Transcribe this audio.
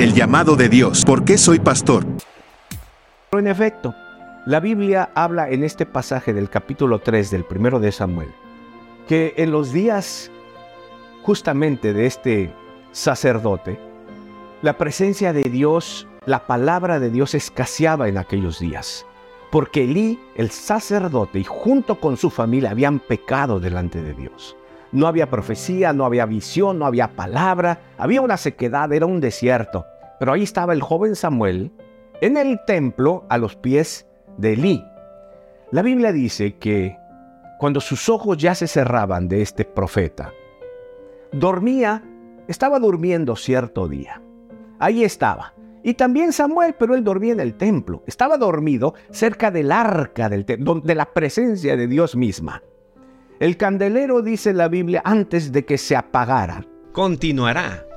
El llamado de Dios. ¿Por qué soy pastor? En efecto, la Biblia habla en este pasaje del capítulo 3 del primero de Samuel, que en los días justamente de este sacerdote, la presencia de Dios, la palabra de Dios escaseaba en aquellos días, porque Elí, el sacerdote, y junto con su familia habían pecado delante de Dios. No había profecía, no había visión, no había palabra, había una sequedad, era un desierto. Pero ahí estaba el joven Samuel en el templo a los pies de Elí. La Biblia dice que cuando sus ojos ya se cerraban de este profeta, dormía, estaba durmiendo cierto día. Ahí estaba. Y también Samuel, pero él dormía en el templo. Estaba dormido cerca del arca del de la presencia de Dios misma. El candelero, dice la Biblia, antes de que se apagara. Continuará